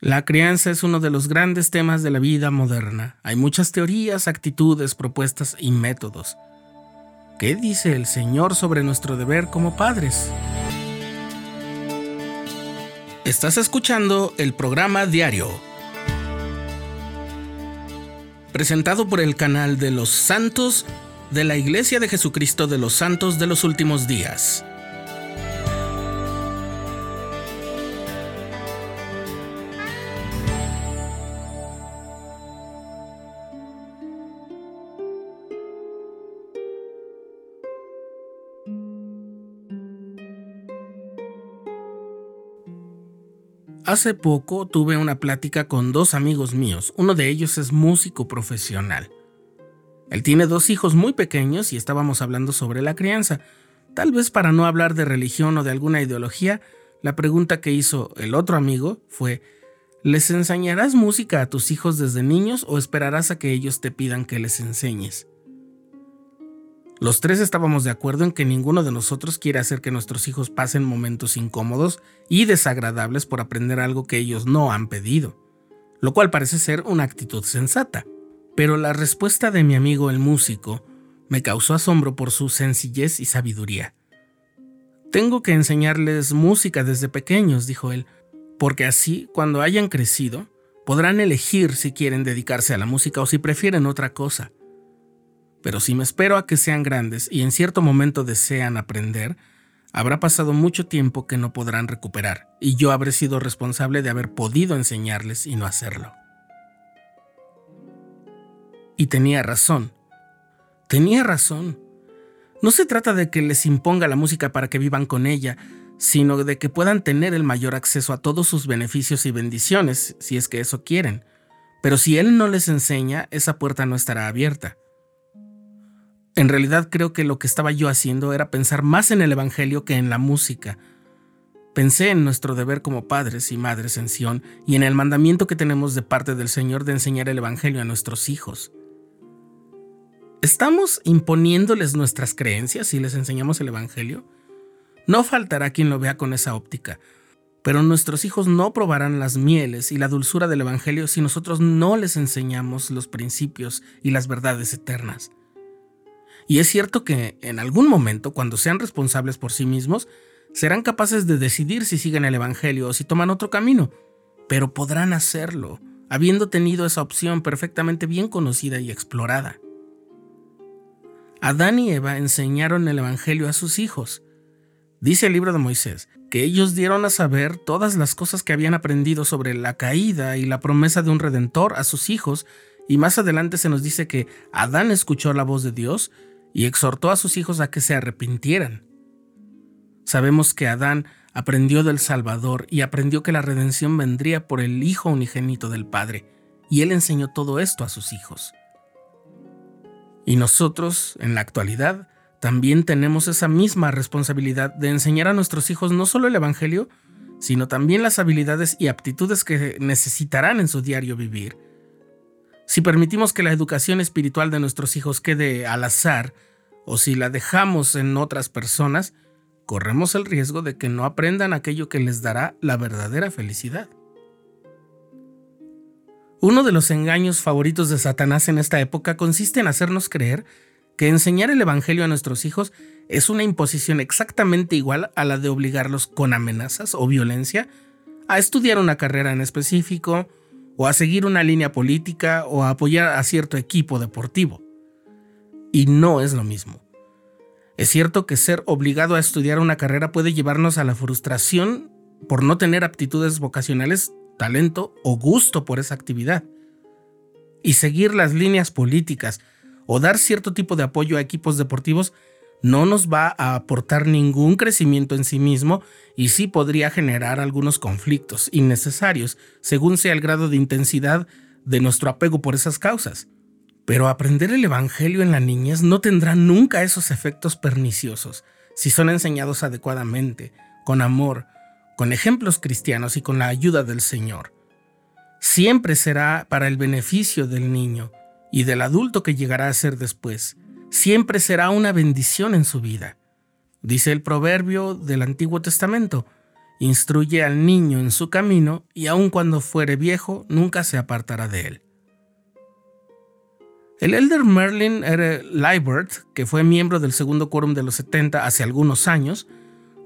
La crianza es uno de los grandes temas de la vida moderna. Hay muchas teorías, actitudes, propuestas y métodos. ¿Qué dice el Señor sobre nuestro deber como padres? Estás escuchando el programa diario, presentado por el canal de los santos de la Iglesia de Jesucristo de los Santos de los Últimos Días. Hace poco tuve una plática con dos amigos míos. Uno de ellos es músico profesional. Él tiene dos hijos muy pequeños y estábamos hablando sobre la crianza. Tal vez para no hablar de religión o de alguna ideología, la pregunta que hizo el otro amigo fue, ¿les enseñarás música a tus hijos desde niños o esperarás a que ellos te pidan que les enseñes? Los tres estábamos de acuerdo en que ninguno de nosotros quiere hacer que nuestros hijos pasen momentos incómodos y desagradables por aprender algo que ellos no han pedido, lo cual parece ser una actitud sensata. Pero la respuesta de mi amigo el músico me causó asombro por su sencillez y sabiduría. Tengo que enseñarles música desde pequeños, dijo él, porque así, cuando hayan crecido, podrán elegir si quieren dedicarse a la música o si prefieren otra cosa. Pero si me espero a que sean grandes y en cierto momento desean aprender, habrá pasado mucho tiempo que no podrán recuperar, y yo habré sido responsable de haber podido enseñarles y no hacerlo. Y tenía razón. Tenía razón. No se trata de que les imponga la música para que vivan con ella, sino de que puedan tener el mayor acceso a todos sus beneficios y bendiciones, si es que eso quieren. Pero si Él no les enseña, esa puerta no estará abierta. En realidad creo que lo que estaba yo haciendo era pensar más en el Evangelio que en la música. Pensé en nuestro deber como padres y madres en Sión y en el mandamiento que tenemos de parte del Señor de enseñar el Evangelio a nuestros hijos. ¿Estamos imponiéndoles nuestras creencias si les enseñamos el Evangelio? No faltará quien lo vea con esa óptica, pero nuestros hijos no probarán las mieles y la dulzura del Evangelio si nosotros no les enseñamos los principios y las verdades eternas. Y es cierto que en algún momento, cuando sean responsables por sí mismos, serán capaces de decidir si siguen el Evangelio o si toman otro camino, pero podrán hacerlo, habiendo tenido esa opción perfectamente bien conocida y explorada. Adán y Eva enseñaron el Evangelio a sus hijos. Dice el libro de Moisés que ellos dieron a saber todas las cosas que habían aprendido sobre la caída y la promesa de un redentor a sus hijos, y más adelante se nos dice que Adán escuchó la voz de Dios y exhortó a sus hijos a que se arrepintieran. Sabemos que Adán aprendió del Salvador y aprendió que la redención vendría por el Hijo unigénito del Padre, y él enseñó todo esto a sus hijos. Y nosotros, en la actualidad, también tenemos esa misma responsabilidad de enseñar a nuestros hijos no solo el Evangelio, sino también las habilidades y aptitudes que necesitarán en su diario vivir si permitimos que la educación espiritual de nuestros hijos quede al azar, o si la dejamos en otras personas, corremos el riesgo de que no aprendan aquello que les dará la verdadera felicidad. Uno de los engaños favoritos de Satanás en esta época consiste en hacernos creer que enseñar el Evangelio a nuestros hijos es una imposición exactamente igual a la de obligarlos con amenazas o violencia a estudiar una carrera en específico, o a seguir una línea política o a apoyar a cierto equipo deportivo. Y no es lo mismo. Es cierto que ser obligado a estudiar una carrera puede llevarnos a la frustración por no tener aptitudes vocacionales, talento o gusto por esa actividad. Y seguir las líneas políticas o dar cierto tipo de apoyo a equipos deportivos no nos va a aportar ningún crecimiento en sí mismo y sí podría generar algunos conflictos innecesarios según sea el grado de intensidad de nuestro apego por esas causas. Pero aprender el Evangelio en la niñez no tendrá nunca esos efectos perniciosos si son enseñados adecuadamente, con amor, con ejemplos cristianos y con la ayuda del Señor. Siempre será para el beneficio del niño y del adulto que llegará a ser después siempre será una bendición en su vida. Dice el proverbio del Antiguo Testamento, instruye al niño en su camino y aun cuando fuere viejo nunca se apartará de él. El elder Merlin R. Liebert, que fue miembro del segundo quórum de los 70 hace algunos años,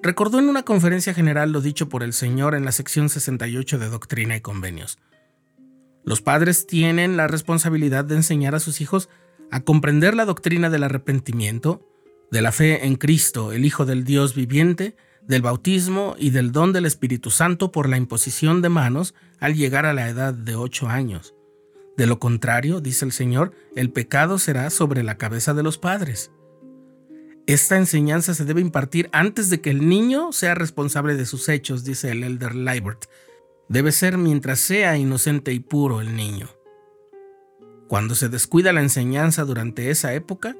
recordó en una conferencia general lo dicho por el Señor en la sección 68 de Doctrina y Convenios. Los padres tienen la responsabilidad de enseñar a sus hijos a comprender la doctrina del arrepentimiento, de la fe en Cristo, el Hijo del Dios viviente, del bautismo y del don del Espíritu Santo por la imposición de manos al llegar a la edad de ocho años. De lo contrario, dice el Señor, el pecado será sobre la cabeza de los padres. Esta enseñanza se debe impartir antes de que el niño sea responsable de sus hechos, dice el elder Liebert. Debe ser mientras sea inocente y puro el niño. Cuando se descuida la enseñanza durante esa época,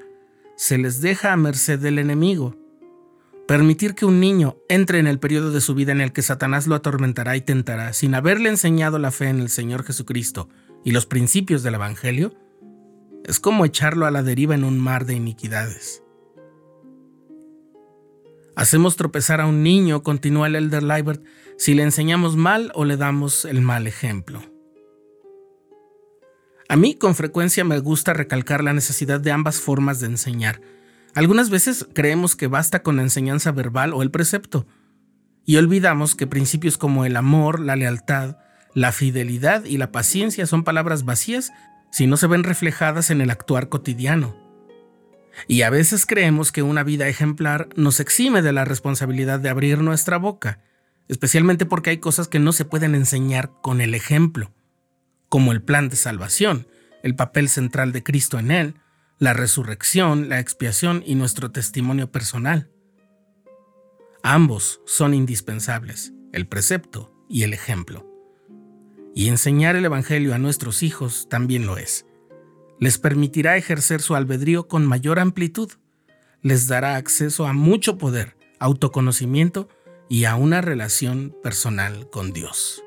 se les deja a merced del enemigo. Permitir que un niño entre en el periodo de su vida en el que Satanás lo atormentará y tentará sin haberle enseñado la fe en el Señor Jesucristo y los principios del Evangelio, es como echarlo a la deriva en un mar de iniquidades. Hacemos tropezar a un niño, continúa el Elder Liebert, si le enseñamos mal o le damos el mal ejemplo. A mí con frecuencia me gusta recalcar la necesidad de ambas formas de enseñar. Algunas veces creemos que basta con la enseñanza verbal o el precepto, y olvidamos que principios como el amor, la lealtad, la fidelidad y la paciencia son palabras vacías si no se ven reflejadas en el actuar cotidiano. Y a veces creemos que una vida ejemplar nos exime de la responsabilidad de abrir nuestra boca, especialmente porque hay cosas que no se pueden enseñar con el ejemplo como el plan de salvación, el papel central de Cristo en él, la resurrección, la expiación y nuestro testimonio personal. Ambos son indispensables, el precepto y el ejemplo. Y enseñar el Evangelio a nuestros hijos también lo es. Les permitirá ejercer su albedrío con mayor amplitud, les dará acceso a mucho poder, autoconocimiento y a una relación personal con Dios.